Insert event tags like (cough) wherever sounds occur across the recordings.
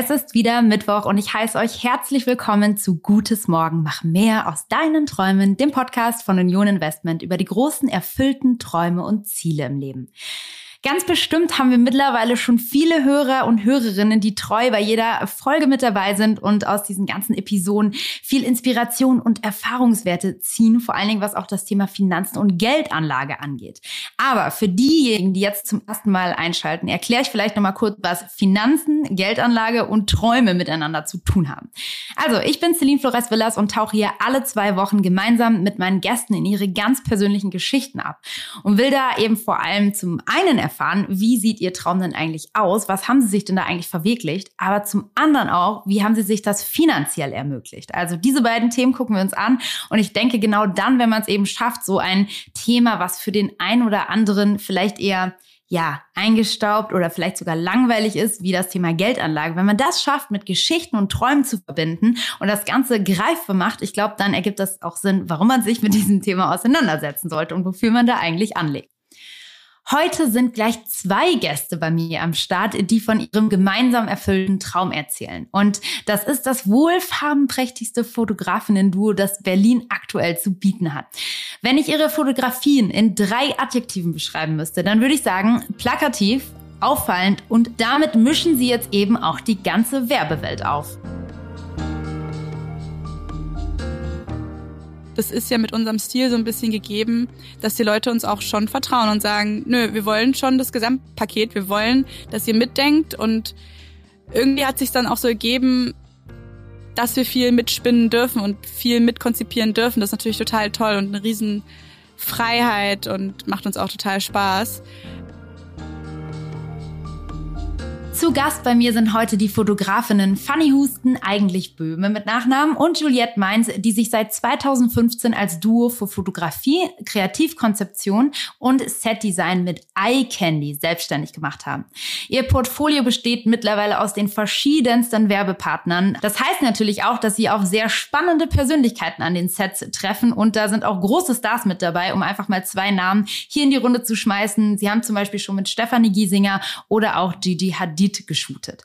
Es ist wieder Mittwoch und ich heiße euch herzlich willkommen zu Gutes Morgen. Mach mehr aus deinen Träumen, dem Podcast von Union Investment über die großen erfüllten Träume und Ziele im Leben. Ganz bestimmt haben wir mittlerweile schon viele Hörer und Hörerinnen, die treu bei jeder Folge mit dabei sind und aus diesen ganzen Episoden viel Inspiration und Erfahrungswerte ziehen, vor allen Dingen was auch das Thema Finanzen und Geldanlage angeht. Aber für diejenigen, die jetzt zum ersten Mal einschalten, erkläre ich vielleicht nochmal kurz, was Finanzen, Geldanlage und Träume miteinander zu tun haben. Also, ich bin Celine Flores Villas und tauche hier alle zwei Wochen gemeinsam mit meinen Gästen in ihre ganz persönlichen Geschichten ab und will da eben vor allem zum einen erfahren, wie sieht Ihr Traum denn eigentlich aus? Was haben Sie sich denn da eigentlich verwirklicht? Aber zum anderen auch, wie haben Sie sich das finanziell ermöglicht? Also diese beiden Themen gucken wir uns an. Und ich denke, genau dann, wenn man es eben schafft, so ein Thema, was für den einen oder anderen vielleicht eher ja, eingestaubt oder vielleicht sogar langweilig ist, wie das Thema Geldanlage. Wenn man das schafft, mit Geschichten und Träumen zu verbinden und das Ganze greifbar macht, ich glaube, dann ergibt das auch Sinn, warum man sich mit diesem Thema auseinandersetzen sollte und wofür man da eigentlich anlegt. Heute sind gleich zwei Gäste bei mir am Start, die von ihrem gemeinsam erfüllten Traum erzählen. Und das ist das wohlfarbenprächtigste Fotografinnen-Duo, das Berlin aktuell zu bieten hat. Wenn ich ihre Fotografien in drei Adjektiven beschreiben müsste, dann würde ich sagen, plakativ, auffallend und damit mischen sie jetzt eben auch die ganze Werbewelt auf. Das ist ja mit unserem Stil so ein bisschen gegeben, dass die Leute uns auch schon vertrauen und sagen, nö, wir wollen schon das Gesamtpaket, wir wollen, dass ihr mitdenkt und irgendwie hat sich dann auch so ergeben, dass wir viel mitspinnen dürfen und viel mitkonzipieren dürfen. Das ist natürlich total toll und eine Riesenfreiheit und macht uns auch total Spaß. Zu Gast bei mir sind heute die Fotografinnen Fanny Husten, eigentlich Böhme mit Nachnamen, und Juliette Mainz, die sich seit 2015 als Duo für Fotografie, Kreativkonzeption und Setdesign mit Eye Candy selbstständig gemacht haben. Ihr Portfolio besteht mittlerweile aus den verschiedensten Werbepartnern. Das heißt natürlich auch, dass sie auf sehr spannende Persönlichkeiten an den Sets treffen und da sind auch große Stars mit dabei, um einfach mal zwei Namen hier in die Runde zu schmeißen. Sie haben zum Beispiel schon mit Stefanie Giesinger oder auch Gigi Hadid Lied geshootet.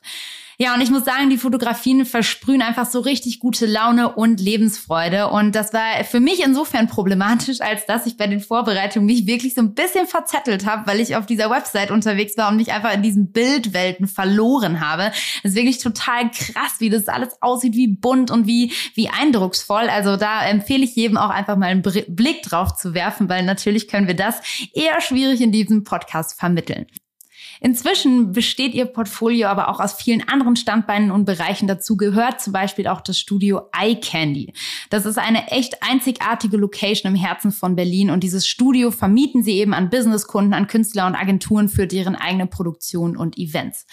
Ja, und ich muss sagen, die Fotografien versprühen einfach so richtig gute Laune und Lebensfreude. Und das war für mich insofern problematisch, als dass ich bei den Vorbereitungen mich wirklich so ein bisschen verzettelt habe, weil ich auf dieser Website unterwegs war und mich einfach in diesen Bildwelten verloren habe. Es ist wirklich total krass, wie das alles aussieht, wie bunt und wie, wie eindrucksvoll. Also da empfehle ich jedem auch einfach mal einen Blick drauf zu werfen, weil natürlich können wir das eher schwierig in diesem Podcast vermitteln. Inzwischen besteht ihr Portfolio aber auch aus vielen anderen Standbeinen und Bereichen. Dazu gehört zum Beispiel auch das Studio Eye Candy. Das ist eine echt einzigartige Location im Herzen von Berlin und dieses Studio vermieten sie eben an Businesskunden, an Künstler und Agenturen für deren eigene Produktion und Events.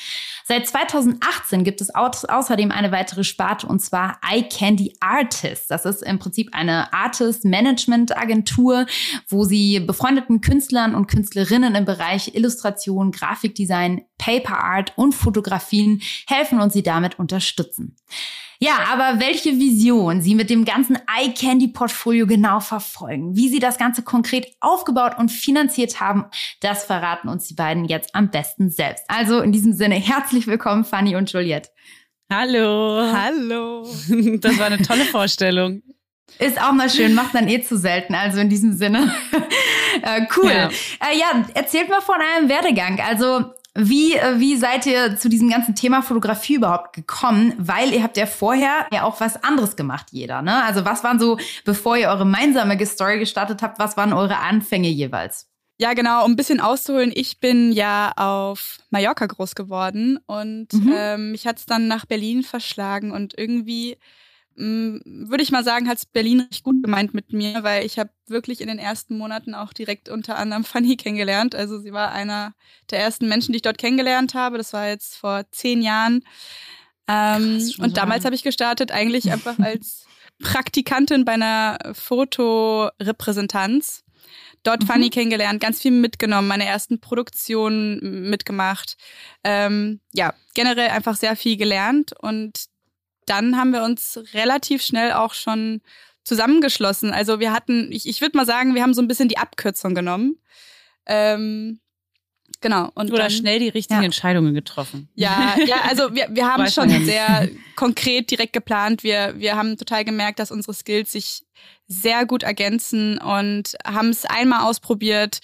Seit 2018 gibt es außerdem eine weitere Sparte und zwar Eye Candy Artists. Das ist im Prinzip eine Artist Management Agentur, wo sie befreundeten Künstlern und Künstlerinnen im Bereich Illustration, Grafik Grafikdesign, Paper Art und Fotografien helfen und sie damit unterstützen. Ja, aber welche Vision Sie mit dem ganzen Eye Candy Portfolio genau verfolgen, wie Sie das Ganze konkret aufgebaut und finanziert haben, das verraten uns die beiden jetzt am besten selbst. Also in diesem Sinne herzlich willkommen, Fanny und Juliette. Hallo. Hallo. (laughs) Das war eine tolle Vorstellung. Ist auch mal schön, macht man eh zu selten. Also in diesem Sinne. (laughs) äh, cool. Ja. Äh, ja, erzählt mal von einem Werdegang. Also wie, äh, wie seid ihr zu diesem ganzen Thema Fotografie überhaupt gekommen? Weil ihr habt ja vorher ja auch was anderes gemacht, jeder. Ne? Also was waren so, bevor ihr eure gemeinsame Story gestartet habt, was waren eure Anfänge jeweils? Ja, genau, um ein bisschen auszuholen, ich bin ja auf Mallorca groß geworden und mhm. ähm, mich hat es dann nach Berlin verschlagen und irgendwie würde ich mal sagen, hat Berlin richtig gut gemeint mit mir, weil ich habe wirklich in den ersten Monaten auch direkt unter anderem (laughs) Fanny kennengelernt. Also sie war einer der ersten Menschen, die ich dort kennengelernt habe. Das war jetzt vor zehn Jahren. Ähm, Krass, und damals habe ich gestartet eigentlich (laughs) einfach als Praktikantin bei einer Fotorepräsentanz. Dort mhm. Fanny kennengelernt, ganz viel mitgenommen, meine ersten Produktionen mitgemacht. Ähm, ja, generell einfach sehr viel gelernt und dann haben wir uns relativ schnell auch schon zusammengeschlossen. Also wir hatten, ich, ich würde mal sagen, wir haben so ein bisschen die Abkürzung genommen. Ähm, Genau. Und Oder dann, schnell die richtigen ja. Entscheidungen getroffen. Ja, ja, also wir, wir haben schon ja sehr konkret direkt geplant. Wir, wir haben total gemerkt, dass unsere Skills sich sehr gut ergänzen und haben es einmal ausprobiert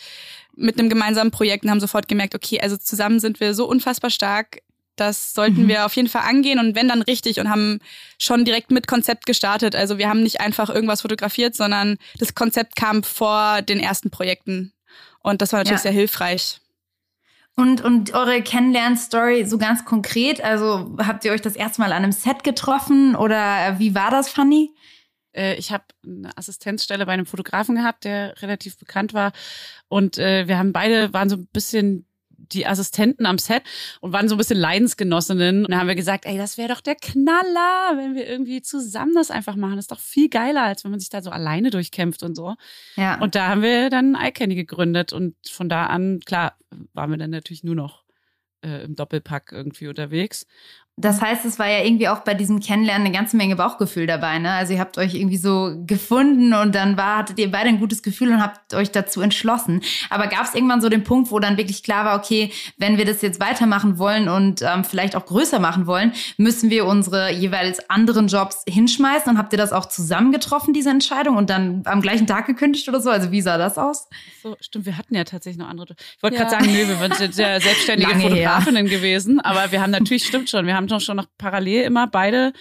mit einem gemeinsamen Projekt und haben sofort gemerkt, okay, also zusammen sind wir so unfassbar stark. Das sollten mhm. wir auf jeden Fall angehen und wenn dann richtig und haben schon direkt mit Konzept gestartet. Also wir haben nicht einfach irgendwas fotografiert, sondern das Konzept kam vor den ersten Projekten. Und das war natürlich ja. sehr hilfreich. Und, und eure Kennenlern-Story so ganz konkret, also habt ihr euch das erste Mal an einem Set getroffen oder wie war das, Fanny? Äh, ich habe eine Assistenzstelle bei einem Fotografen gehabt, der relativ bekannt war. Und äh, wir haben beide, waren so ein bisschen die Assistenten am Set und waren so ein bisschen Leidensgenossinnen. Und dann haben wir gesagt, ey, das wäre doch der Knaller, wenn wir irgendwie zusammen das einfach machen. Das ist doch viel geiler, als wenn man sich da so alleine durchkämpft und so. Ja. Und da haben wir dann iCandy gegründet und von da an, klar, waren wir dann natürlich nur noch äh, im Doppelpack irgendwie unterwegs. Das heißt, es war ja irgendwie auch bei diesem Kennenlernen eine ganze Menge Bauchgefühl dabei, ne? Also ihr habt euch irgendwie so gefunden und dann war, hattet ihr beide ein gutes Gefühl und habt euch dazu entschlossen. Aber gab es irgendwann so den Punkt, wo dann wirklich klar war, okay, wenn wir das jetzt weitermachen wollen und ähm, vielleicht auch größer machen wollen, müssen wir unsere jeweils anderen Jobs hinschmeißen und habt ihr das auch zusammen getroffen, diese Entscheidung und dann am gleichen Tag gekündigt oder so? Also wie sah das aus? So, stimmt, wir hatten ja tatsächlich noch andere. Ich wollte ja. gerade sagen, nö, wir sind ja (laughs) selbstständige Fotografinnen her. gewesen, aber wir haben natürlich, stimmt schon, wir haben haben doch schon noch parallel immer beide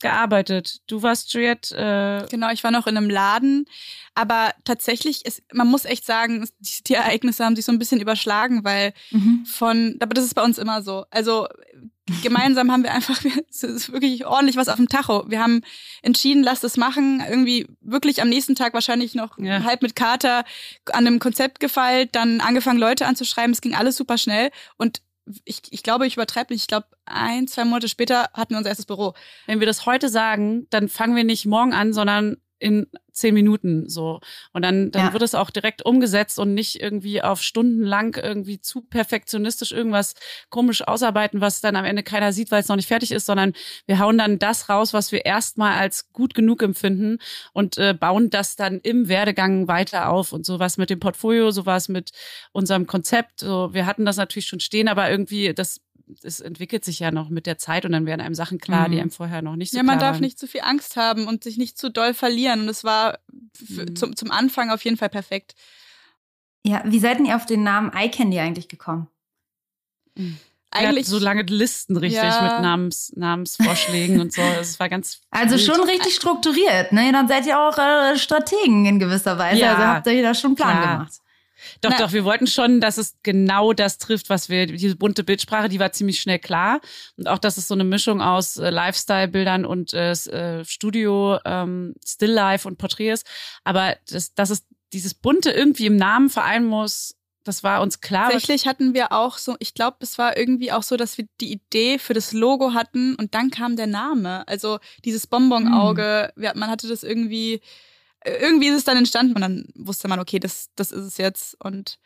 gearbeitet. Du warst Juliette. Äh genau, ich war noch in einem Laden. Aber tatsächlich, ist, man muss echt sagen, die, die Ereignisse haben sich so ein bisschen überschlagen, weil mhm. von, aber das ist bei uns immer so. Also gemeinsam haben wir einfach, (laughs) es ist wirklich ordentlich was auf dem Tacho. Wir haben entschieden, lass das machen. Irgendwie wirklich am nächsten Tag wahrscheinlich noch ja. halb mit Kater an einem Konzept gefeilt, dann angefangen, Leute anzuschreiben. Es ging alles super schnell. Und ich, ich glaube, ich übertreibe nicht. Ich glaube, ein, zwei Monate später hatten wir unser erstes Büro. Wenn wir das heute sagen, dann fangen wir nicht morgen an, sondern in zehn Minuten so. Und dann, dann ja. wird es auch direkt umgesetzt und nicht irgendwie auf Stunden lang irgendwie zu perfektionistisch irgendwas komisch ausarbeiten, was dann am Ende keiner sieht, weil es noch nicht fertig ist, sondern wir hauen dann das raus, was wir erstmal als gut genug empfinden und äh, bauen das dann im Werdegang weiter auf. Und sowas mit dem Portfolio, sowas mit unserem Konzept. So, wir hatten das natürlich schon stehen, aber irgendwie das es entwickelt sich ja noch mit der Zeit und dann werden einem Sachen klar, mhm. die einem vorher noch nicht so klar waren. Ja, man darf waren. nicht zu viel Angst haben und sich nicht zu doll verlieren. Und es war mhm. zum, zum Anfang auf jeden Fall perfekt. Ja, wie seid ihr auf den Namen iCandy eigentlich gekommen? Mhm. Eigentlich so lange Listen richtig ja. mit Namens, Namensvorschlägen und so. Es war ganz. Also schon richtig strukturiert, ne? Dann seid ihr auch äh, Strategen in gewisser Weise. Ja. Also habt ihr da schon einen Plan Klar. gemacht. Doch, Na. doch, wir wollten schon, dass es genau das trifft, was wir, diese bunte Bildsprache, die war ziemlich schnell klar. Und auch, dass es so eine Mischung aus äh, Lifestyle-Bildern und äh, äh Studio, ähm, Still-Life und Porträts. Aber das, dass es dieses Bunte irgendwie im Namen vereinen muss, das war uns klar. Tatsächlich hatten wir auch so, ich glaube, es war irgendwie auch so, dass wir die Idee für das Logo hatten und dann kam der Name. Also dieses Bonbon-Auge, hm. man hatte das irgendwie irgendwie ist es dann entstanden und dann wusste man, okay, das, das ist es jetzt und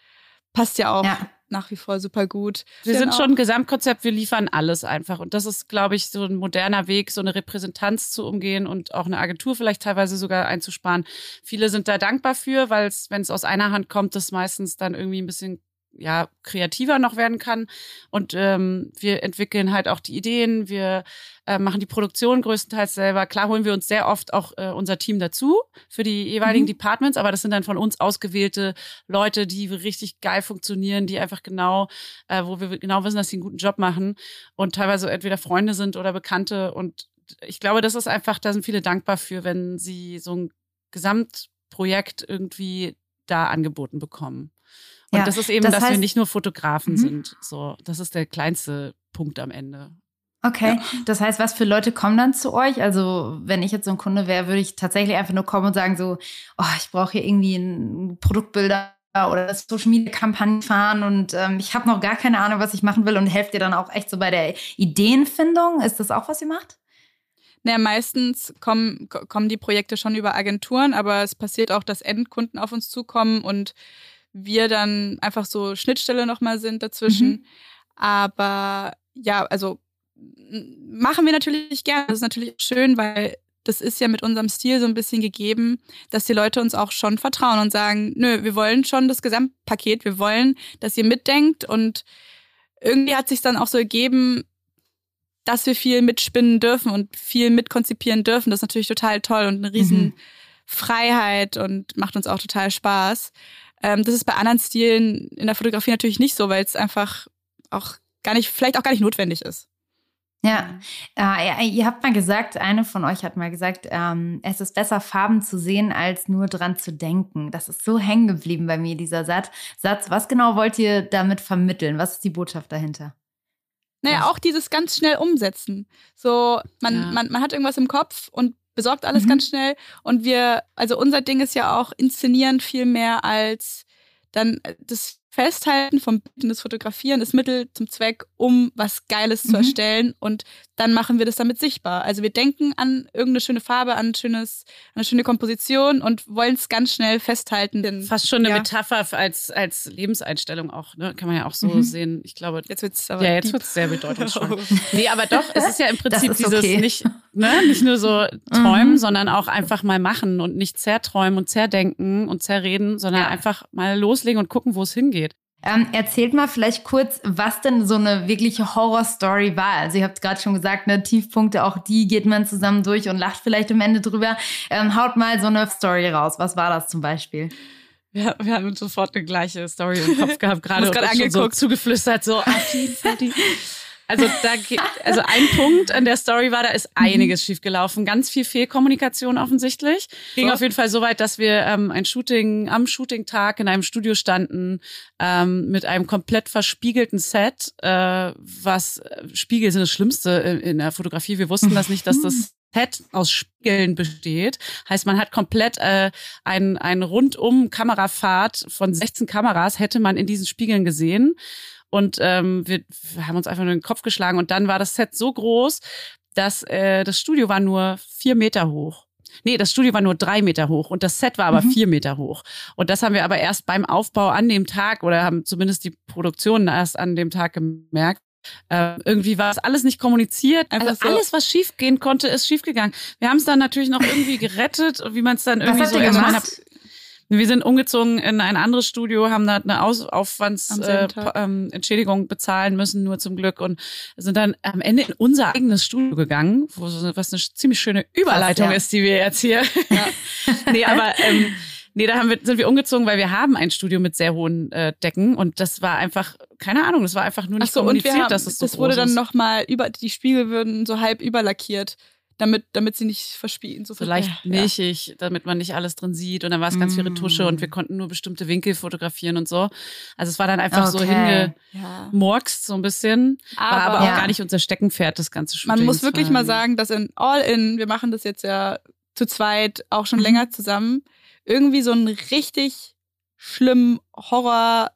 passt ja auch ja. nach wie vor super gut. Wir genau. sind schon ein Gesamtkonzept, wir liefern alles einfach und das ist, glaube ich, so ein moderner Weg, so eine Repräsentanz zu umgehen und auch eine Agentur vielleicht teilweise sogar einzusparen. Viele sind da dankbar für, weil es, wenn es aus einer Hand kommt, das meistens dann irgendwie ein bisschen ja kreativer noch werden kann. Und ähm, wir entwickeln halt auch die Ideen, wir äh, machen die Produktion größtenteils selber. Klar holen wir uns sehr oft auch äh, unser Team dazu für die jeweiligen mhm. Departments, aber das sind dann von uns ausgewählte Leute, die richtig geil funktionieren, die einfach genau, äh, wo wir genau wissen, dass sie einen guten Job machen und teilweise entweder Freunde sind oder Bekannte. Und ich glaube, das ist einfach, da sind viele dankbar für, wenn sie so ein Gesamtprojekt irgendwie da angeboten bekommen. Und ja, das ist eben, das dass heißt, wir nicht nur Fotografen mhm. sind. So, das ist der kleinste Punkt am Ende. Okay, ja. das heißt, was für Leute kommen dann zu euch? Also, wenn ich jetzt so ein Kunde wäre, würde ich tatsächlich einfach nur kommen und sagen so, oh, ich brauche hier irgendwie ein Produktbilder oder Social Media Kampagne fahren und ähm, ich habe noch gar keine Ahnung, was ich machen will und helft ihr dann auch echt so bei der Ideenfindung? Ist das auch, was ihr macht? Naja, meistens kommen, kommen die Projekte schon über Agenturen, aber es passiert auch, dass Endkunden auf uns zukommen und wir dann einfach so Schnittstelle nochmal sind dazwischen. Mhm. Aber ja, also machen wir natürlich gerne. Das ist natürlich schön, weil das ist ja mit unserem Stil so ein bisschen gegeben, dass die Leute uns auch schon vertrauen und sagen, nö, wir wollen schon das Gesamtpaket, wir wollen, dass ihr mitdenkt und irgendwie hat sich dann auch so ergeben, dass wir viel mitspinnen dürfen und viel mitkonzipieren dürfen. Das ist natürlich total toll und eine riesen mhm. Freiheit und macht uns auch total Spaß. Ähm, das ist bei anderen Stilen in der Fotografie natürlich nicht so, weil es einfach auch gar nicht, vielleicht auch gar nicht notwendig ist. Ja, äh, ihr habt mal gesagt, eine von euch hat mal gesagt, ähm, es ist besser, Farben zu sehen, als nur dran zu denken. Das ist so hängen geblieben bei mir, dieser Satz. Satz. Was genau wollt ihr damit vermitteln? Was ist die Botschaft dahinter? Naja, auch dieses ganz schnell umsetzen. So, man, ja. man, man hat irgendwas im Kopf und besorgt alles mhm. ganz schnell. Und wir, also unser Ding ist ja auch inszenieren viel mehr als dann das Festhalten vom Bild und das Fotografieren ist Mittel zum Zweck, um was Geiles mhm. zu erstellen und dann machen wir das damit sichtbar. Also wir denken an irgendeine schöne Farbe, an, ein schönes, eine schöne Komposition und wollen es ganz schnell festhalten. Denn, Fast schon eine ja. Metapher als, als Lebenseinstellung auch, ne? kann man ja auch so mhm. sehen. Ich glaube, jetzt wird es Ja, jetzt wird es sehr bedeutungsvoll. (laughs) nee, aber doch, es ist ja im Prinzip dieses okay. nicht, ne? nicht nur so träumen, mhm. sondern auch einfach mal machen und nicht zerträumen und zerdenken und zerreden, sondern ja. einfach mal loslegen und gucken, wo es hingeht. Ähm, erzählt mal vielleicht kurz, was denn so eine wirkliche Horrorstory war. Also ihr habt gerade schon gesagt, ne, Tiefpunkte, auch die geht man zusammen durch und lacht vielleicht am Ende drüber. Ähm, haut mal so eine Story raus. Was war das zum Beispiel? Ja, wir haben sofort eine gleiche Story im Kopf gehabt, gerade angeguckt, so zugeflüstert, so auf jeden Fall die. (laughs) Also da also ein Punkt an der Story war, da ist mhm. einiges schiefgelaufen, ganz viel Fehlkommunikation offensichtlich. Ging so. auf jeden Fall so weit, dass wir ähm, ein Shooting am Shooting-Tag in einem Studio standen ähm, mit einem komplett verspiegelten Set, äh, was äh, Spiegel sind das Schlimmste in, in der Fotografie. Wir wussten das nicht, dass das Set aus Spiegeln besteht. Heißt, man hat komplett äh, ein, ein rundum Kamerafahrt von 16 Kameras hätte man in diesen Spiegeln gesehen. Und ähm, wir, haben uns einfach nur den Kopf geschlagen. Und dann war das Set so groß, dass äh, das Studio war nur vier Meter hoch. Nee, das Studio war nur drei Meter hoch und das Set war aber mhm. vier Meter hoch. Und das haben wir aber erst beim Aufbau an dem Tag oder haben zumindest die Produktion erst an dem Tag gemerkt. Äh, irgendwie war es alles nicht kommuniziert. Einfach also so. alles, was schiefgehen konnte, ist schiefgegangen. Wir haben es dann natürlich noch irgendwie gerettet, wie man es dann irgendwie was so gemacht? Wir sind umgezogen in ein anderes Studio, haben da eine Aus Aufwandsentschädigung äh, ähm, bezahlen müssen, nur zum Glück und sind dann am Ende in unser eigenes Studio gegangen, wo was eine ziemlich schöne Überleitung Krass, ja. ist, die wir jetzt hier. Ja. (laughs) nee, aber ähm, Nee, da haben wir, sind wir umgezogen, weil wir haben ein Studio mit sehr hohen äh, Decken und das war einfach, keine Ahnung, das war einfach nur nicht so, kommuniziert, haben, dass es so Das wurde dann nochmal über, die Spiegel würden so halb überlackiert damit, damit sie nicht verspielen. So, leicht ja. milchig, damit man nicht alles drin sieht. Und dann war es ganz mm. viel Retusche und wir konnten nur bestimmte Winkel fotografieren und so. Also es war dann einfach okay. so hingemorkst, so ein bisschen. Aber, war aber auch ja. gar nicht unser Steckenpferd, das ganze Shooting. Man muss wirklich mal sagen, dass in All In, wir machen das jetzt ja zu zweit auch schon mhm. länger zusammen, irgendwie so einen richtig schlimmen Horror-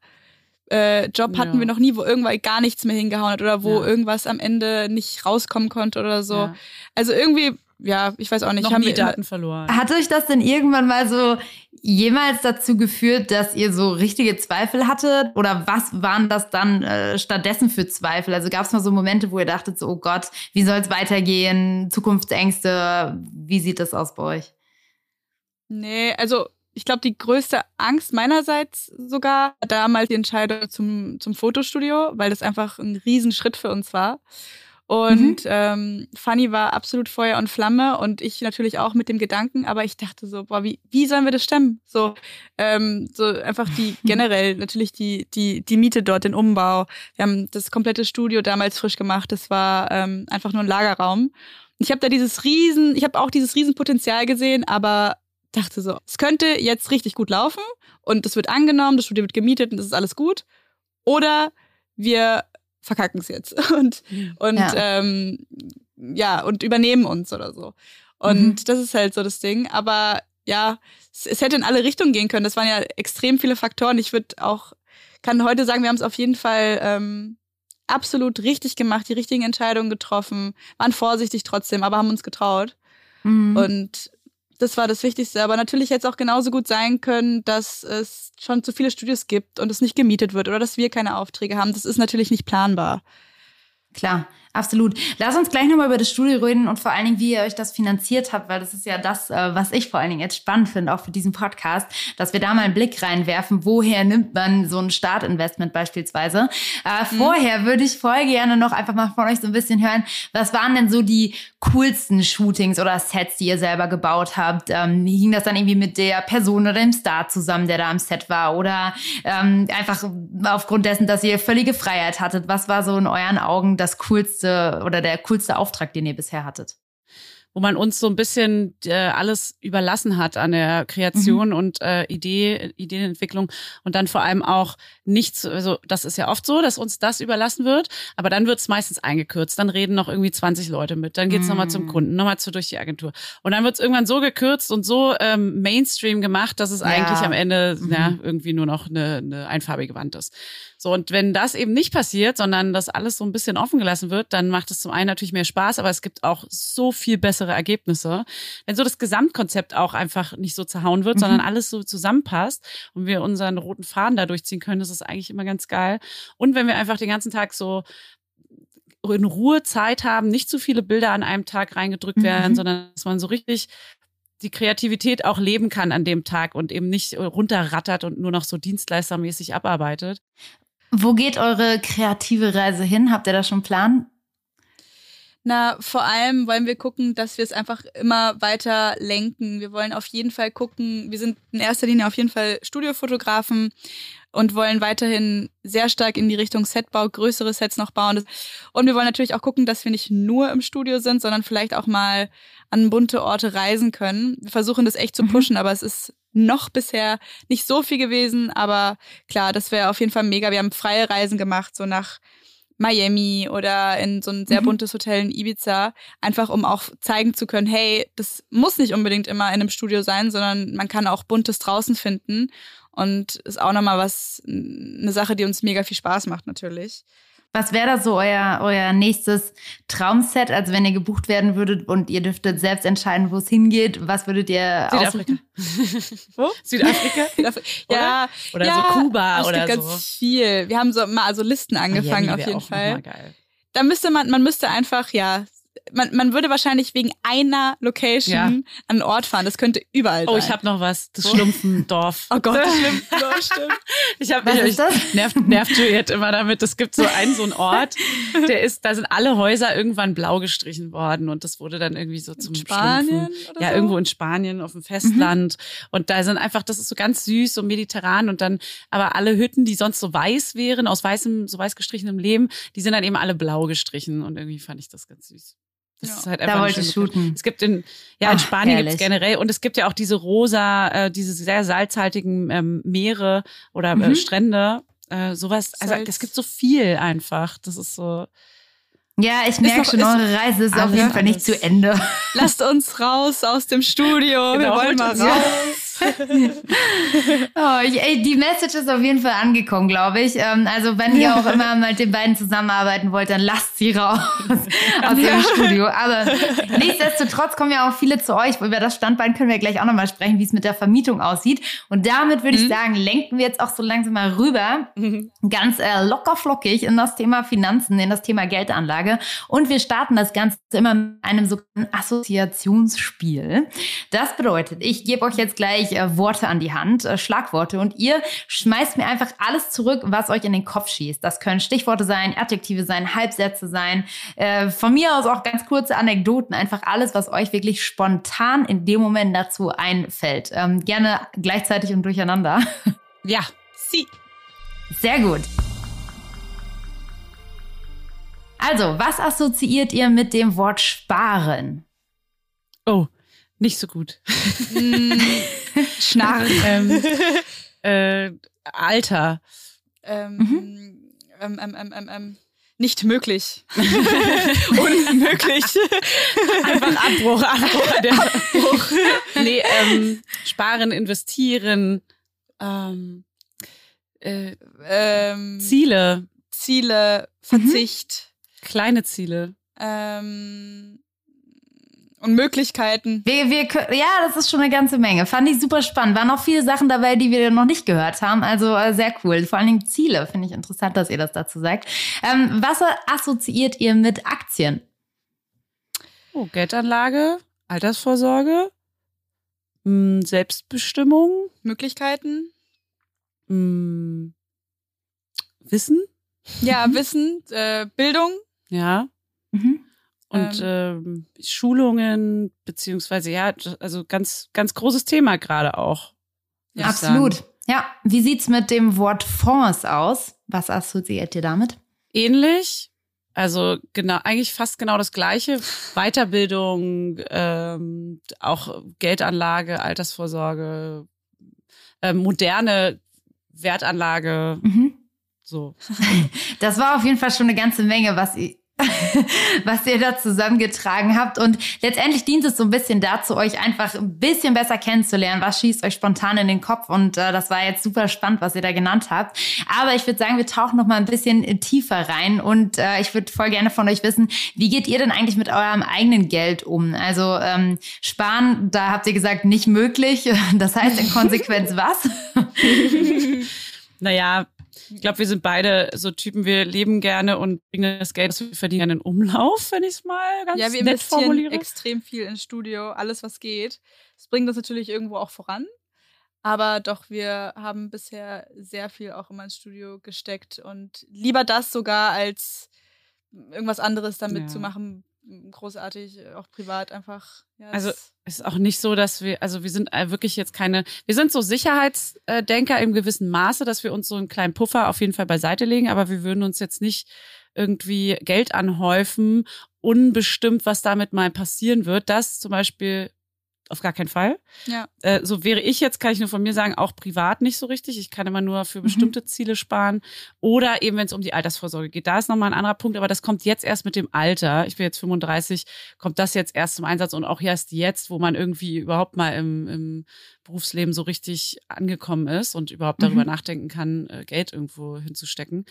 äh, Job hatten ja. wir noch nie, wo irgendwann gar nichts mehr hingehauen hat oder wo ja. irgendwas am Ende nicht rauskommen konnte oder so. Ja. Also irgendwie, ja, ich weiß auch nicht. Noch haben nie Daten verloren. Hat euch das denn irgendwann mal so jemals dazu geführt, dass ihr so richtige Zweifel hattet? Oder was waren das dann äh, stattdessen für Zweifel? Also gab es mal so Momente, wo ihr dachtet, so, oh Gott, wie soll es weitergehen? Zukunftsängste, wie sieht das aus bei euch? Nee, also ich glaube, die größte Angst meinerseits sogar damals die Entscheidung zum, zum Fotostudio, weil das einfach ein Riesenschritt für uns war. Und mhm. ähm, Fanny war absolut Feuer und Flamme und ich natürlich auch mit dem Gedanken, aber ich dachte so, boah, wie, wie sollen wir das stemmen? So, ähm, so einfach die (laughs) generell natürlich die, die, die Miete dort, den Umbau. Wir haben das komplette Studio damals frisch gemacht. Das war ähm, einfach nur ein Lagerraum. Ich habe da dieses Riesen, ich habe auch dieses Riesenpotenzial gesehen, aber dachte so, es könnte jetzt richtig gut laufen und es wird angenommen, das Studio wird gemietet und das ist alles gut. Oder wir verkacken es jetzt (laughs) und, und ja. Ähm, ja, und übernehmen uns oder so. Und mhm. das ist halt so das Ding. Aber ja, es, es, hätte in alle Richtungen gehen können. Das waren ja extrem viele Faktoren. Ich würde auch, kann heute sagen, wir haben es auf jeden Fall ähm, absolut richtig gemacht, die richtigen Entscheidungen getroffen, waren vorsichtig trotzdem, aber haben uns getraut. Mhm. Und das war das Wichtigste. Aber natürlich hätte es auch genauso gut sein können, dass es schon zu viele Studios gibt und es nicht gemietet wird oder dass wir keine Aufträge haben. Das ist natürlich nicht planbar. Klar. Absolut. Lass uns gleich nochmal über das Studio reden und vor allen Dingen, wie ihr euch das finanziert habt, weil das ist ja das, äh, was ich vor allen Dingen jetzt spannend finde, auch für diesen Podcast, dass wir da mal einen Blick reinwerfen, woher nimmt man so ein Startinvestment beispielsweise. Äh, mhm. Vorher würde ich voll gerne noch einfach mal von euch so ein bisschen hören, was waren denn so die coolsten Shootings oder Sets, die ihr selber gebaut habt? Ähm, hing das dann irgendwie mit der Person oder dem Star zusammen, der da am Set war? Oder ähm, einfach aufgrund dessen, dass ihr völlige Freiheit hattet? Was war so in euren Augen das coolste coolste oder der coolste Auftrag, den ihr bisher hattet? Wo man uns so ein bisschen äh, alles überlassen hat an der Kreation mhm. und äh, Idee, Ideenentwicklung und dann vor allem auch nichts, also das ist ja oft so, dass uns das überlassen wird, aber dann wird es meistens eingekürzt, dann reden noch irgendwie 20 Leute mit, dann geht's mhm. nochmal zum Kunden, nochmal zu durch die Agentur und dann wird es irgendwann so gekürzt und so ähm, Mainstream gemacht, dass es ja. eigentlich am Ende mhm. ja, irgendwie nur noch eine, eine einfarbige Wand ist. So, und wenn das eben nicht passiert, sondern das alles so ein bisschen offen gelassen wird, dann macht es zum einen natürlich mehr Spaß, aber es gibt auch so viel bessere Ergebnisse. Wenn so das Gesamtkonzept auch einfach nicht so zerhauen wird, mhm. sondern alles so zusammenpasst und wir unseren roten Faden da durchziehen können, das ist eigentlich immer ganz geil. Und wenn wir einfach den ganzen Tag so in Ruhe Zeit haben, nicht zu viele Bilder an einem Tag reingedrückt werden, mhm. sondern dass man so richtig die Kreativität auch leben kann an dem Tag und eben nicht runterrattert und nur noch so dienstleistermäßig abarbeitet. Wo geht eure kreative Reise hin? Habt ihr da schon einen Plan? Na, vor allem wollen wir gucken, dass wir es einfach immer weiter lenken. Wir wollen auf jeden Fall gucken, wir sind in erster Linie auf jeden Fall Studiofotografen und wollen weiterhin sehr stark in die Richtung Setbau, größere Sets noch bauen. Und wir wollen natürlich auch gucken, dass wir nicht nur im Studio sind, sondern vielleicht auch mal an bunte Orte reisen können. Wir versuchen das echt zu mhm. pushen, mhm. aber es ist noch bisher nicht so viel gewesen, aber klar, das wäre auf jeden Fall mega. Wir haben freie Reisen gemacht, so nach Miami oder in so ein sehr mhm. buntes Hotel in Ibiza, einfach um auch zeigen zu können, hey, das muss nicht unbedingt immer in einem Studio sein, sondern man kann auch buntes draußen finden und ist auch nochmal was, eine Sache, die uns mega viel Spaß macht natürlich. Was wäre da so euer, euer nächstes Traumset? Also wenn ihr gebucht werden würdet und ihr dürftet selbst entscheiden, wo es hingeht, was würdet ihr Südafrika. (laughs) wo? Südafrika? (laughs) Südafrika. Ja, oder ja, so Kuba oder gibt so. ganz viel. Wir haben so mal also Listen angefangen Miami auf jeden Fall. Geil. Da müsste man, man müsste einfach, ja, man, man würde wahrscheinlich wegen einer Location ja. an einen Ort fahren. Das könnte überall sein. Oh, ich habe noch was. Das Schlumpfendorf. (laughs) Oh Gott, das Schlumpfendorf, stimmt. Ich habe mich, (laughs) nervt, nervt Juliet immer damit. Es gibt so einen, so einen Ort, der ist, da sind alle Häuser irgendwann blau gestrichen worden und das wurde dann irgendwie so zum Spanien Schlumpfen. ja, so? irgendwo in Spanien auf dem Festland. Mhm. Und da sind einfach, das ist so ganz süß, so mediterran und dann, aber alle Hütten, die sonst so weiß wären, aus weißem, so weiß gestrichenem Lehm, die sind dann eben alle blau gestrichen und irgendwie fand ich das ganz süß. Das ja. ist halt einfach da wollte ich shooten. Es gibt in, ja, Ach, in Spanien gibt es generell und es gibt ja auch diese rosa, äh, diese sehr salzhaltigen ähm, Meere oder äh, mhm. Strände. Äh, sowas, also es gibt so viel einfach. Das ist so. Ja, ich merke schon, eure Reise ist auf jeden Fall nicht zu Ende. Lasst uns raus aus dem Studio. Genau, Wir wollen mal raus. (laughs) oh, ich, ey, die Message ist auf jeden Fall angekommen, glaube ich. Ähm, also wenn ihr auch immer mit den beiden zusammenarbeiten wollt, dann lasst sie raus (laughs) aus ja. ihrem Studio. Aber nichtsdestotrotz kommen ja auch viele zu euch. Über das Standbein können wir gleich auch nochmal sprechen, wie es mit der Vermietung aussieht. Und damit würde mhm. ich sagen, lenken wir jetzt auch so langsam mal rüber, mhm. ganz äh, locker flockig in das Thema Finanzen, in das Thema Geldanlage. Und wir starten das Ganze immer mit einem sogenannten Assoziationsspiel. Das bedeutet, ich gebe euch jetzt gleich äh, Worte an die Hand, äh, Schlagworte und ihr schmeißt mir einfach alles zurück, was euch in den Kopf schießt. Das können Stichworte sein, Adjektive sein, Halbsätze sein, äh, von mir aus auch ganz kurze Anekdoten, einfach alles, was euch wirklich spontan in dem Moment dazu einfällt. Ähm, gerne gleichzeitig und durcheinander. (laughs) Ja, sie. Sehr gut. Also, was assoziiert ihr mit dem Wort sparen? Oh, nicht so gut. Mm, (laughs) Schnarren. ähm, (laughs) äh, Alter. Ähm, mhm. ähm, ähm, ähm, ähm, ähm nicht möglich. (laughs) Unmöglich. Einfach Abbruch, Abbruch, der Abbruch. nee, ähm, sparen, investieren, ähm, äh, ähm, Ziele. Ziele, Verzicht. Mhm. Kleine Ziele. Ähm, Und Möglichkeiten. Wir, wir, ja, das ist schon eine ganze Menge. Fand ich super spannend. Waren auch viele Sachen dabei, die wir noch nicht gehört haben. Also äh, sehr cool. Vor allen Dingen Ziele. Finde ich interessant, dass ihr das dazu sagt. Ähm, was assoziiert ihr mit Aktien? Oh, Geldanlage, Altersvorsorge, mh, hm, Selbstbestimmung. Möglichkeiten. Mh, hm, Wissen. Ja, Wissen, äh, Bildung. Ja. Mhm und ähm, äh, Schulungen beziehungsweise ja, also ganz ganz großes Thema gerade auch. Absolut. Ja, wie sieht's mit dem Wort Fonds aus? Was assoziiert ihr damit? Ähnlich. Also genau, eigentlich fast genau das Gleiche. Weiterbildung, ähm, auch Geldanlage, Altersvorsorge, äh, moderne Wertanlage. Mhm. So. (laughs) Das war auf jeden Fall schon eine ganze Menge, was (laughs) was ihr da zusammengetragen habt. Und letztendlich dient es so ein bisschen dazu, euch einfach ein bisschen besser kennenzulernen. Was schießt euch spontan in den Kopf? Und äh, das war jetzt super spannend, was ihr da genannt habt. Aber ich würde sagen, wir tauchen noch mal ein bisschen tiefer rein. Und äh, ich würde voll gerne von euch wissen, wie geht ihr denn eigentlich mit eurem eigenen Geld um? Also ähm, sparen, da habt ihr gesagt, nicht möglich. (laughs) Das heißt in Konsequenz (laughs) was? naja, ich glaube, wir sind beide so Typen, wir leben gerne und bringen das Geld, das wir verdienen, in Umlauf, wenn ich es mal ganz Ja, wir nett investieren formuliere. extrem viel ins Studio, alles was geht. Das bringt uns natürlich irgendwo auch voran. Aber doch, wir haben bisher sehr viel auch immer ins Studio gesteckt und lieber das sogar als irgendwas anderes damit ja. zu machen, großartig, äh, auch privat einfach. Ja, also es ist auch nicht so, dass wir, also wir sind äh, wirklich jetzt keine, wir sind so Sicherheitsdenker im gewissen Maße, dass wir uns so einen kleinen Puffer auf jeden Fall beiseite legen, aber wir würden uns jetzt nicht irgendwie Geld anhäufen, unbestimmt, was damit mal passieren wird. Das zum Beispiel auf gar keinen Fall. Ja. Äh, so wäre ich jetzt, kann ich nur von mir sagen, auch privat nicht so richtig. Ich kann immer nur für mhm. bestimmte mhm. Ziele sparen. Oder eben, wenn es um die Altersvorsorge geht. Da ist nochmal ein anderer Punkt, aber das kommt jetzt erst mit dem Alter. Ich bin jetzt 35, kommt das jetzt erst zum Einsatz und auch erst jetzt, wo man irgendwie überhaupt mal im, im Berufsleben so richtig angekommen ist und überhaupt darüber mhm. nachdenken kann, äh, Geld irgendwo hinzustecken.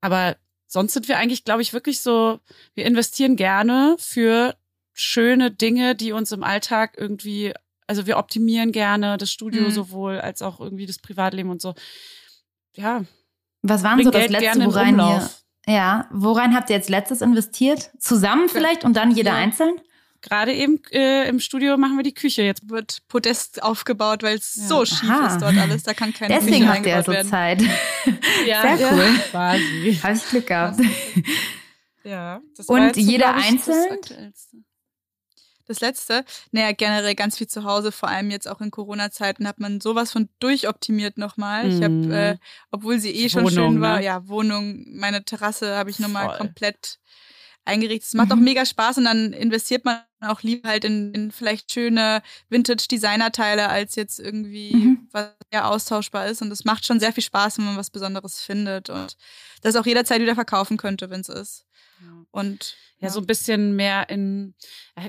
Aber sonst sind wir eigentlich, glaube ich, wirklich so, wir investieren gerne für schöne Dinge, die uns im Alltag irgendwie, also wir optimieren gerne das Studio mhm. sowohl als auch irgendwie das Privatleben und so. Ja. Was waren so das Geld letzte, worein ihr, ja, worein habt ihr jetzt letztes investiert? Zusammen vielleicht und dann jeder ja. einzeln? Gerade eben äh, im Studio machen wir die Küche. Jetzt wird Podest aufgebaut, weil es ja. so schief Aha. ist dort alles. Da kann keine Deswegen Küche habt ihr so werden. Zeit. (laughs) ja, Sehr cool. Ja. Quasi. Habe ich Glück gehabt. Ja. (laughs) und jeder einzeln? Das letzte, naja, generell ganz viel zu Hause, vor allem jetzt auch in Corona-Zeiten, hat man sowas von durchoptimiert nochmal. Mm. Ich habe, mhm. äh, obwohl sie eh schon Wohnung, schön war, ne? ja, Wohnung, meine Terrasse habe ich nochmal komplett eingerichtet. Es macht mhm. auch mega Spaß und dann investiert man auch lieber halt in, in vielleicht schöne Vintage-Designer-Teile, als jetzt irgendwie mhm. was ja austauschbar ist. Und es macht schon sehr viel Spaß, wenn man was Besonderes findet und das auch jederzeit wieder verkaufen könnte, wenn es ist. Ja. Und ja, so ein bisschen mehr in,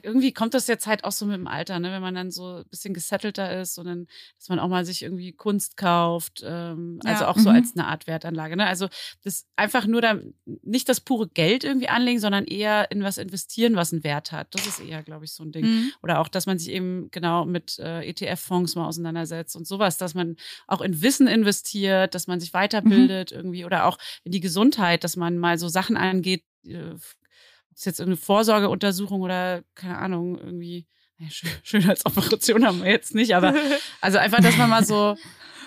irgendwie kommt das jetzt halt auch so mit dem Alter, ne? wenn man dann so ein bisschen gesettelter ist und dann, dass man auch mal sich irgendwie Kunst kauft, ähm, also ja. auch so mhm. als eine Art Wertanlage. Ne? Also das einfach nur da, nicht das pure Geld irgendwie anlegen, sondern eher in was investieren, was einen Wert hat. Das ist eher, glaube ich, so ein Ding. Mhm. Oder auch, dass man sich eben genau mit äh, ETF-Fonds mal auseinandersetzt und sowas, dass man auch in Wissen investiert, dass man sich weiterbildet mhm. irgendwie oder auch in die Gesundheit, dass man mal so Sachen angeht, äh, ist jetzt irgendeine Vorsorgeuntersuchung oder keine Ahnung, irgendwie, naja, (laughs) schön, schön als Operation haben wir jetzt nicht, aber (laughs) also einfach, dass man mal so,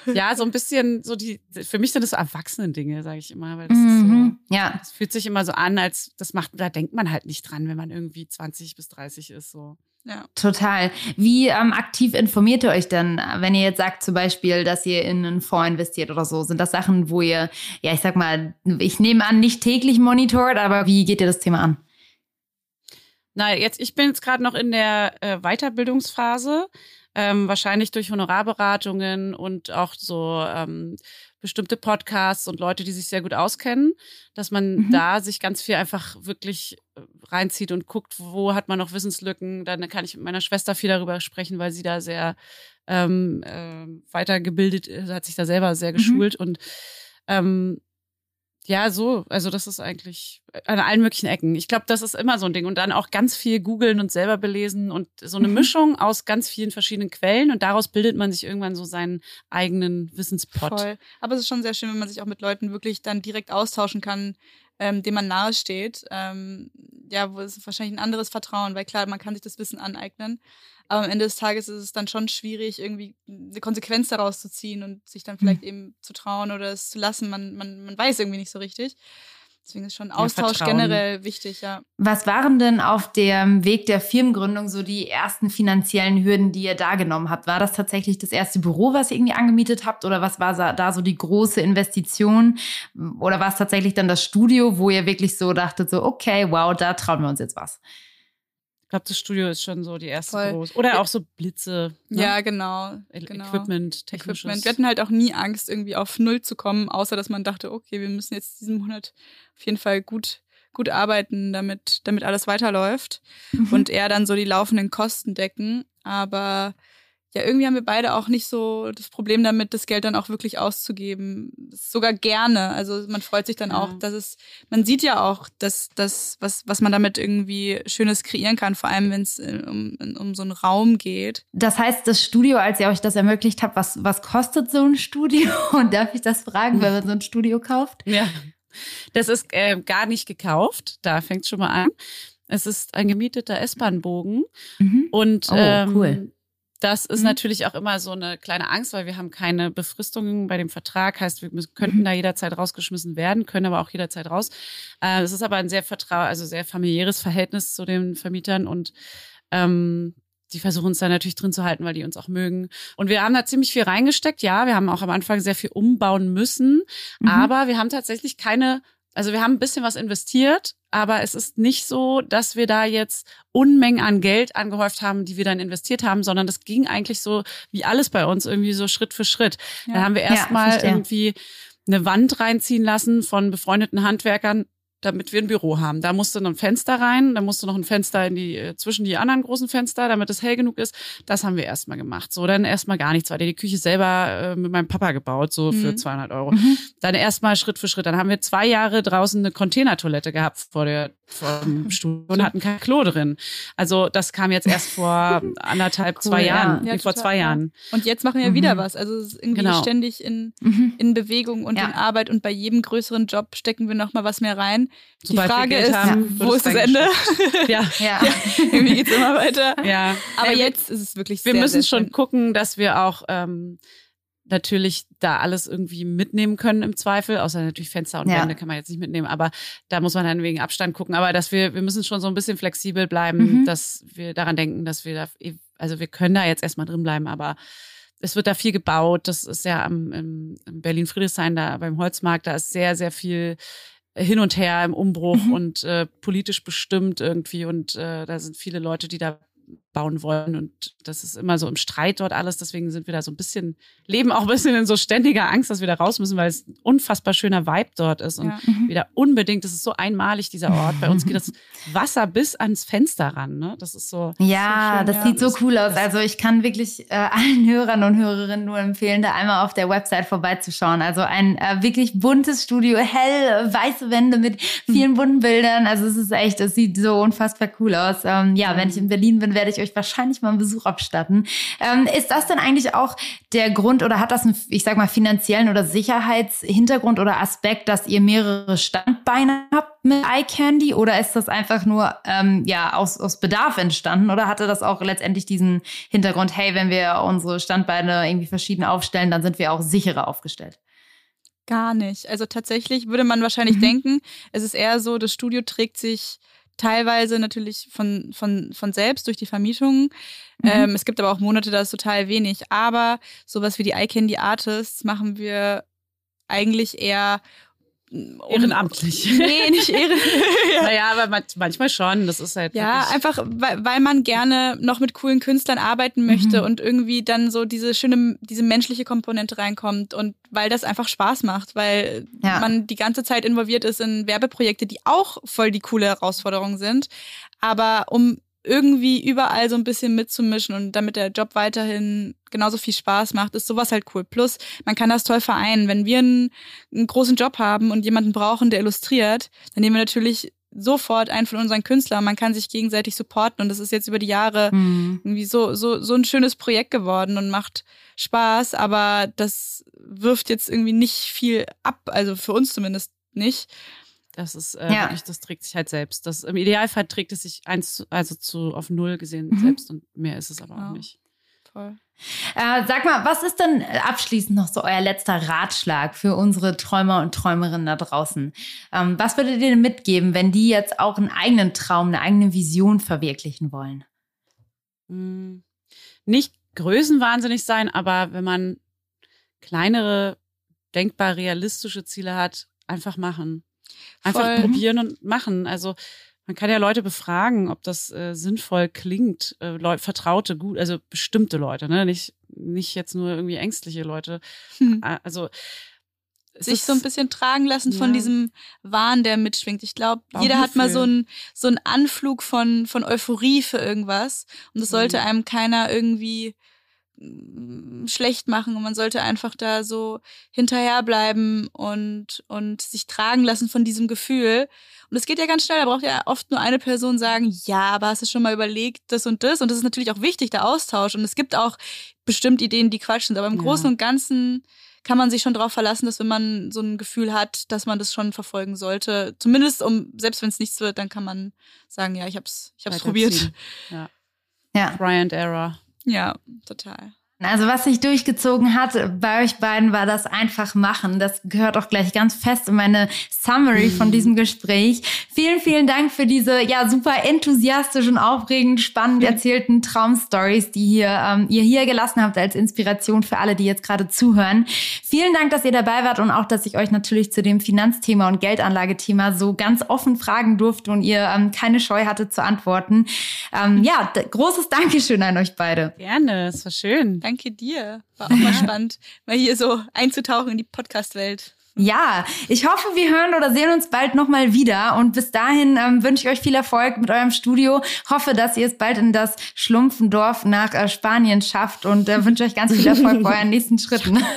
(laughs) ja, so ein bisschen so die, für mich sind das so Erwachsenen-Dinge, sage ich immer, weil das mhm, ist so, mhm, ja. das fühlt sich immer so an, als das macht, da denkt man halt nicht dran, wenn man irgendwie 20 bis 30 ist, so. Ja. Total. Wie ähm, aktiv informiert ihr euch denn, wenn ihr jetzt sagt zum Beispiel, dass ihr in einen Fonds investiert oder so? Sind das Sachen, wo ihr, ja, ich sag mal, ich nehme an, nicht täglich monitort, aber wie geht ihr das Thema an? Na, jetzt, ich bin jetzt gerade noch in der äh, Weiterbildungsphase, ähm, wahrscheinlich durch Honorarberatungen und auch so ähm, bestimmte Podcasts und Leute, die sich sehr gut auskennen, dass man mhm. da sich ganz viel einfach wirklich äh, reinzieht und guckt, wo hat man noch Wissenslücken. Dann kann ich mit meiner Schwester viel darüber sprechen, weil sie da sehr ähm, äh, weitergebildet ist, hat sich da selber sehr mhm. geschult mhm. und ähm, ja, so. Also das ist eigentlich an allen möglichen Ecken. Ich glaube, das ist immer so ein Ding. Und dann auch ganz viel googeln und selber belesen und so eine mhm. Mischung aus ganz vielen verschiedenen Quellen. Und daraus bildet man sich irgendwann so seinen eigenen Wissenspot. Voll. Aber es ist schon sehr schön, wenn man sich auch mit Leuten wirklich dann direkt austauschen kann, ähm, dem man nahe steht. Ähm, ja, wo es wahrscheinlich ein anderes Vertrauen, weil klar, man kann sich das Wissen aneignen. Aber am Ende des Tages ist es dann schon schwierig, irgendwie eine Konsequenz daraus zu ziehen und sich dann vielleicht mhm. eben zu trauen oder es zu lassen. Man, man, man weiß irgendwie nicht so richtig. Deswegen ist schon Austausch ja, generell wichtig, ja. Was waren denn auf dem Weg der Firmengründung so die ersten finanziellen Hürden, die ihr da genommen habt? War das tatsächlich das erste Büro, was ihr irgendwie angemietet habt? Oder was war da so die große Investition? Oder war es tatsächlich dann das Studio, wo ihr wirklich so dachtet, so, okay, wow, da trauen wir uns jetzt was? Glaube, das Studio ist schon so die erste Voll. groß. Oder auch so Blitze. Ne? Ja, genau, genau. Equipment, technisches. Equipment. Wir hatten halt auch nie Angst, irgendwie auf Null zu kommen, außer dass man dachte, okay, wir müssen jetzt diesen Monat auf jeden Fall gut, gut arbeiten, damit, damit alles weiterläuft. Mhm. Und eher dann so die laufenden Kosten decken. Aber ja, irgendwie haben wir beide auch nicht so das Problem damit, das Geld dann auch wirklich auszugeben. Sogar gerne. Also man freut sich dann ja. auch, dass es, man sieht ja auch, dass das, was, was man damit irgendwie Schönes kreieren kann, vor allem wenn es äh, um, um so einen Raum geht. Das heißt, das Studio, als ihr euch das ermöglicht habt, was, was kostet so ein Studio? (laughs) Und darf ich das fragen, wenn man so ein Studio kauft? Ja. Das ist äh, gar nicht gekauft. Da fängt es schon mal an. Es ist ein gemieteter S-Bahn-Bogen. Mhm. Und oh, ähm, cool das ist mhm. natürlich auch immer so eine kleine Angst, weil wir haben keine Befristungen bei dem Vertrag. Heißt, wir könnten mhm. da jederzeit rausgeschmissen werden, können aber auch jederzeit raus. Äh, es ist aber ein sehr vertrau, also sehr familiäres Verhältnis zu den Vermietern und ähm, die versuchen uns da natürlich drin zu halten, weil die uns auch mögen. Und wir haben da ziemlich viel reingesteckt. Ja, wir haben auch am Anfang sehr viel umbauen müssen, mhm. aber wir haben tatsächlich keine also wir haben ein bisschen was investiert, aber es ist nicht so, dass wir da jetzt Unmengen an Geld angehäuft haben, die wir dann investiert haben, sondern das ging eigentlich so wie alles bei uns irgendwie so Schritt für Schritt. Ja. Dann haben wir erstmal ja, irgendwie eine Wand reinziehen lassen von befreundeten Handwerkern, damit wir ein Büro haben. Da musste noch ein Fenster rein, da musste noch ein Fenster in die, äh, zwischen die anderen großen Fenster, damit es hell genug ist. Das haben wir erstmal gemacht. So, dann erstmal gar nichts, weil die Küche selber äh, mit meinem Papa gebaut, so für 200 mhm. Euro. Mhm. Dann erstmal Schritt für Schritt. Dann haben wir zwei Jahre draußen eine Containertoilette gehabt vor der vom (laughs) Studio und hatten kein Klo drin. Also das kam jetzt erst vor (laughs) anderthalb, cool, zwei Jahren, ja, vor zwei Jahren. Und jetzt machen wir mhm. wieder was. Also es ist irgendwie genau. ständig in, mhm. in Bewegung und ja. in Arbeit und bei jedem größeren Job stecken wir noch mal was mehr rein. Sobald Die Frage ist, haben, wo ist das Ende? (laughs) ja. ja. (laughs) irgendwie geht's immer weiter. Ja. Aber jetzt ist es wirklich Wir sehr, müssen sehr schon gucken, dass wir auch ähm, natürlich da alles irgendwie mitnehmen können im Zweifel, außer natürlich Fenster und ja. Wände kann man jetzt nicht mitnehmen, aber da muss man dann wegen Abstand gucken. Aber dass wir, wir müssen schon so ein bisschen flexibel bleiben, mhm. dass wir daran denken, dass wir da, also wir können da jetzt erstmal drin bleiben, aber es wird da viel gebaut. Das ist ja am im, Berlin-Friedrichshain, da beim Holzmarkt, da ist sehr, sehr viel hin und her im Umbruch mhm. und äh, politisch bestimmt irgendwie und äh, da sind viele Leute, die da bauen wollen. Und das ist immer so im Streit dort alles. Deswegen sind wir da so ein bisschen, leben auch ein bisschen in so ständiger Angst, dass wir da raus müssen, weil es ein unfassbar schöner Vibe dort ist. Und ja. Mhm. wieder unbedingt, das ist so einmalig, dieser Ort. Bei uns geht das (laughs) Wasser bis ans Fenster ran. Ne? Das ist so. Ja, so schön, das ja. sieht so cool aus. Also ich kann wirklich äh, allen Hörern und Hörerinnen nur empfehlen, da einmal auf der Website vorbeizuschauen. Also ein äh, wirklich buntes Studio, hell, weiße Wände mit vielen bunten Bildern. Also es ist echt, es sieht so unfassbar cool aus. Ähm, ja, wenn ich in Berlin bin, werde ich euch wahrscheinlich mal einen Besuch abstatten. Ähm, ist das denn eigentlich auch der Grund oder hat das einen, ich sag mal, finanziellen oder Sicherheitshintergrund oder Aspekt, dass ihr mehrere Standbeine habt mit iCandy oder ist das einfach nur ähm, ja aus, aus Bedarf entstanden oder hatte das auch letztendlich diesen Hintergrund, hey, wenn wir unsere Standbeine irgendwie verschieden aufstellen, dann sind wir auch sicherer aufgestellt? Gar nicht. Also tatsächlich würde man wahrscheinlich mhm. denken, es ist eher so, das Studio trägt sich teilweise natürlich von, von, von selbst durch die Vermietung. Mhm. Ähm, es gibt aber auch Monate, da ist total wenig. Aber sowas wie die I Candy Artists machen wir eigentlich eher um, ehrenamtlich. Nee, nicht ehrenamtlich. (laughs) (laughs) ja. Naja, aber manchmal schon. Das ist halt. Ja, einfach, weil, weil man gerne noch mit coolen Künstlern arbeiten möchte mhm. und irgendwie dann so diese schöne, diese menschliche Komponente reinkommt und weil das einfach Spaß macht, weil ja. man die ganze Zeit involviert ist in Werbeprojekte, die auch voll die coole Herausforderung sind. Aber um irgendwie überall so ein bisschen mitzumischen und damit der Job weiterhin genauso viel Spaß macht, ist sowas halt cool. Plus, man kann das toll vereinen. Wenn wir einen, einen großen Job haben und jemanden brauchen, der illustriert, dann nehmen wir natürlich sofort einen von unseren Künstlern. Man kann sich gegenseitig supporten und das ist jetzt über die Jahre mhm. irgendwie so, so, so ein schönes Projekt geworden und macht Spaß, aber das wirft jetzt irgendwie nicht viel ab, also für uns zumindest nicht. Das ist äh, ja. wirklich, das trägt sich halt selbst. Das, Im Idealfall trägt es sich eins zu, also zu auf null gesehen mhm. selbst und mehr ist es aber ja. auch nicht. Toll. Äh, sag mal, was ist denn abschließend noch so euer letzter Ratschlag für unsere Träumer und Träumerinnen da draußen? Ähm, was würdet ihr denn mitgeben, wenn die jetzt auch einen eigenen Traum, eine eigene Vision verwirklichen wollen? Hm, nicht größenwahnsinnig sein, aber wenn man kleinere, denkbar realistische Ziele hat, einfach machen. Einfach Voll. probieren und machen. Also man kann ja Leute befragen, ob das äh, sinnvoll klingt. Äh, Leute, vertraute, gut, also bestimmte Leute, ne? Nicht, nicht jetzt nur irgendwie ängstliche Leute. Hm. Also sich so ein bisschen tragen lassen ja. von diesem Wahn, der mitschwingt. Ich glaube, jeder hat mal so einen so einen Anflug von von Euphorie für irgendwas und das sollte mhm. einem keiner irgendwie schlecht machen und man sollte einfach da so hinterherbleiben und und sich tragen lassen von diesem Gefühl und es geht ja ganz schnell, da braucht ja oft nur eine Person sagen, ja, aber hast du schon mal überlegt, das und das? Und das ist natürlich auch wichtig, der Austausch. Und es gibt auch bestimmt Ideen, die Quatsch sind. Aber im ja. Großen und Ganzen kann man sich schon darauf verlassen, dass wenn man so ein Gefühl hat, dass man das schon verfolgen sollte. Zumindest um, selbst wenn es nichts wird, dann kann man sagen, ja, ich hab's, ich hab's probiert. (laughs) Ja. ja. Try and error. Ja, total. Also was sich durchgezogen hat bei euch beiden war das einfach machen. Das gehört auch gleich ganz fest in meine Summary von mhm. diesem Gespräch. Vielen, vielen Dank für diese ja super enthusiastischen, aufregend, spannend erzählten Traumstories, die hier, ähm, ihr hier gelassen habt als Inspiration für alle, die jetzt gerade zuhören. Vielen Dank, dass ihr dabei wart und auch, dass ich euch natürlich zu dem Finanzthema und Geldanlagethema so ganz offen fragen durfte und ihr ähm, keine Scheu hatte zu antworten. Ähm, ja, großes Dankeschön an euch beide. Gerne, es war schön. Danke danke dir. War auch mal (laughs) spannend, mal hier so einzutauchen in die Podcast-Welt. Ja, ich hoffe, wir hören oder sehen uns bald nochmal wieder. Und bis dahin ähm, wünsche ich euch viel Erfolg mit eurem Studio. Hoffe, dass ihr es bald in das Schlumpfendorf nach äh, Spanien schafft und äh, wünsche euch ganz viel Erfolg bei euren nächsten Schritten. (laughs)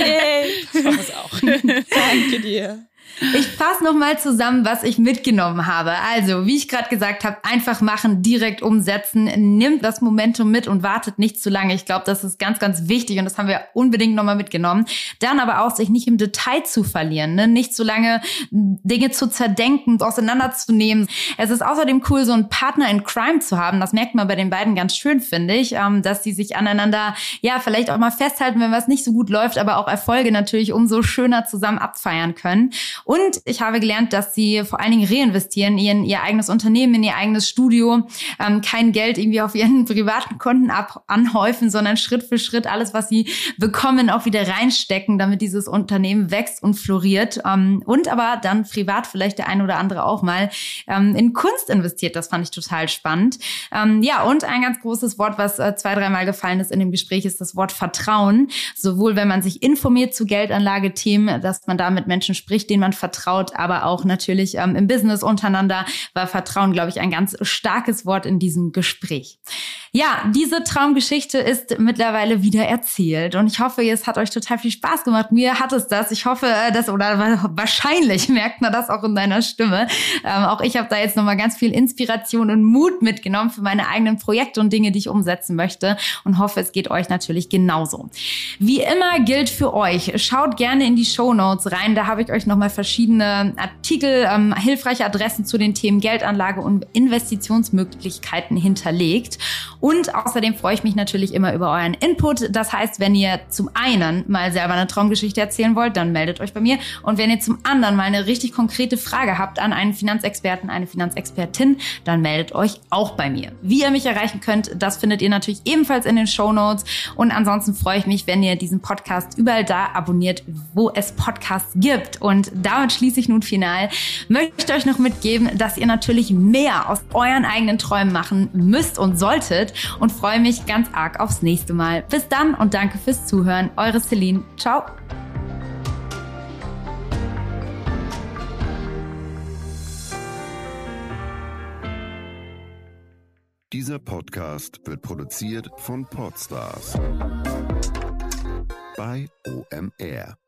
Hey, (laughs) ich hoffe es auch. Danke dir. Ich fasse nochmal zusammen, was ich mitgenommen habe. Also, wie ich gerade gesagt habe, einfach machen, direkt umsetzen, nimmt das Momentum mit und wartet nicht zu lange. Ich glaube, das ist ganz, ganz wichtig und das haben wir unbedingt nochmal mitgenommen. Dann aber auch, sich nicht im Detail zu verlieren, ne? nicht zu lange Dinge zu zerdenken, auseinanderzunehmen. Es ist außerdem cool, so einen Partner in Crime zu haben. Das merkt man bei den beiden ganz schön, finde ich, ähm, dass sie sich aneinander, ja, vielleicht auch mal festhalten, wenn was nicht so gut läuft, aber auch Erfolge natürlich umso schöner zusammen abfeiern können. Und ich habe gelernt, dass sie vor allen Dingen reinvestieren in ihr eigenes Unternehmen, in ihr eigenes Studio, ähm, kein Geld irgendwie auf ihren (laughs) privaten Konten ab anhäufen, sondern Schritt für Schritt alles, was sie bekommen, auch wieder reinstecken, damit dieses Unternehmen wächst und floriert. Ähm, und aber dann privat vielleicht der eine oder andere auch mal ähm, in Kunst investiert. Das fand ich total spannend. Ähm, ja, und ein ganz großes Wort, was äh, zwei, dreimal gefallen ist in dem Gespräch, ist das Wort Vertrauen. Sowohl wenn man sich informiert zu Geldanlagethemen, dass man da mit Menschen spricht, denen man man vertraut, aber auch natürlich ähm, im Business untereinander war Vertrauen, glaube ich, ein ganz starkes Wort in diesem Gespräch. Ja, diese Traumgeschichte ist mittlerweile wieder erzählt und ich hoffe, es hat euch total viel Spaß gemacht. Mir hat es das. Ich hoffe, äh, dass oder wahrscheinlich (laughs) merkt man das auch in deiner Stimme. Ähm, auch ich habe da jetzt nochmal ganz viel Inspiration und Mut mitgenommen für meine eigenen Projekte und Dinge, die ich umsetzen möchte und hoffe, es geht euch natürlich genauso. Wie immer gilt für euch, schaut gerne in die Show Notes rein. Da habe ich euch nochmal verschiedene Artikel, ähm, hilfreiche Adressen zu den Themen Geldanlage und Investitionsmöglichkeiten hinterlegt. Und außerdem freue ich mich natürlich immer über euren Input. Das heißt, wenn ihr zum einen mal selber eine Traumgeschichte erzählen wollt, dann meldet euch bei mir. Und wenn ihr zum anderen mal eine richtig konkrete Frage habt an einen Finanzexperten, eine Finanzexpertin, dann meldet euch auch bei mir. Wie ihr mich erreichen könnt, das findet ihr natürlich ebenfalls in den Show Notes. Und ansonsten freue ich mich, wenn ihr diesen Podcast überall da abonniert, wo es Podcasts gibt. Und da damit schließe ich nun final. Möchte euch noch mitgeben, dass ihr natürlich mehr aus euren eigenen Träumen machen müsst und solltet und freue mich ganz arg aufs nächste Mal. Bis dann und danke fürs Zuhören. Eure Celine. Ciao. Dieser Podcast wird produziert von Podstars bei OMR.